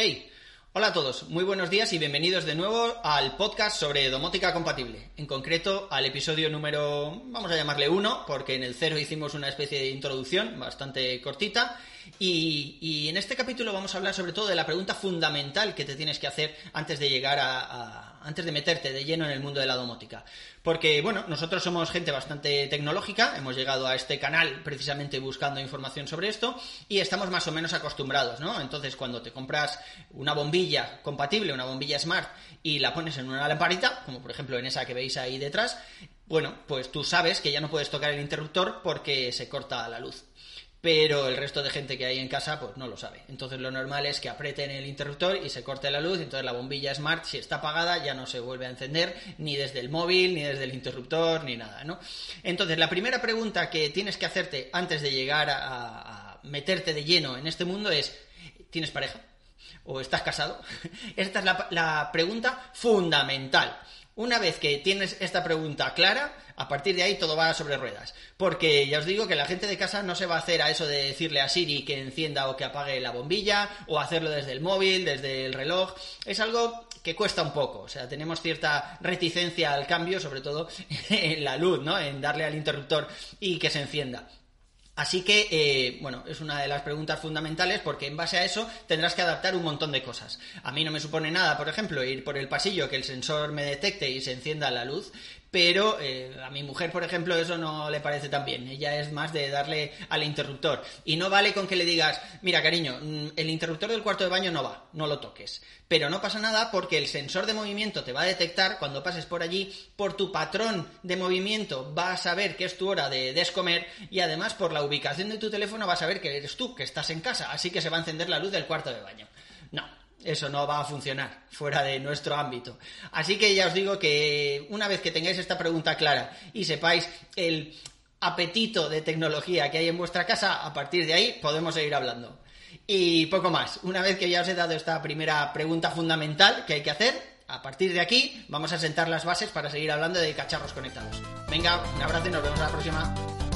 Hey, hola a todos, muy buenos días y bienvenidos de nuevo al podcast sobre domótica compatible. En concreto, al episodio número, vamos a llamarle uno, porque en el cero hicimos una especie de introducción bastante cortita. Y, en este capítulo vamos a hablar sobre todo de la pregunta fundamental que te tienes que hacer antes de llegar a, antes de meterte de lleno en el mundo de la domótica. Porque, bueno, nosotros somos gente bastante tecnológica, hemos llegado a este canal precisamente buscando información sobre esto y estamos más o menos acostumbrados, ¿no? Entonces, cuando te compras una bombilla compatible, una bombilla smart y la pones en una lamparita, como por ejemplo en esa que veis ahí detrás, bueno, pues tú sabes que ya no puedes tocar el interruptor porque se corta la luz pero el resto de gente que hay en casa pues no lo sabe. Entonces lo normal es que aprieten el interruptor y se corte la luz, entonces la bombilla smart si está apagada ya no se vuelve a encender ni desde el móvil, ni desde el interruptor, ni nada, ¿no? Entonces la primera pregunta que tienes que hacerte antes de llegar a, meterte de lleno en este mundo es ¿tienes pareja? ¿O estás casado? Esta es la pregunta fundamental. Una vez que tienes esta pregunta clara, a partir de ahí todo va sobre ruedas. Porque ya os digo que la gente de casa no se va a hacer a eso de decirle a Siri que encienda o que apague la bombilla, o hacerlo desde el móvil, desde el reloj. Es algo que cuesta un poco. O sea, tenemos cierta reticencia al cambio, sobre todo en la luz, ¿no? En darle al interruptor y que se encienda. Así que, eh, bueno, es una de las preguntas fundamentales porque en base a eso tendrás que adaptar un montón de cosas. A mí no me supone nada, por ejemplo, ir por el pasillo, que el sensor me detecte y se encienda la luz, pero eh, a mi mujer, por ejemplo, eso no le parece tan bien. Ella es más de darle al interruptor. Y no vale con que le digas, mira, cariño, mm, el interruptor del cuarto de baño no va, no lo toques. Pero no pasa nada porque el sensor de movimiento te va a detectar cuando pases por allí, por tu patrón de movimiento va a saber que es tu hora de descomer y además por la ubicación de tu teléfono va a saber que eres tú, que estás en casa, así que se va a encender la luz del cuarto de baño. No, eso no va a funcionar fuera de nuestro ámbito. Así que ya os digo que una vez que tengáis esta pregunta clara y sepáis el apetito de tecnología que hay en vuestra casa, a partir de ahí podemos seguir hablando. Y poco más. Una vez que ya os he dado esta primera pregunta fundamental que hay que hacer, a partir de aquí vamos a sentar las bases para seguir hablando de cacharros conectados. Venga, un abrazo y nos vemos la próxima.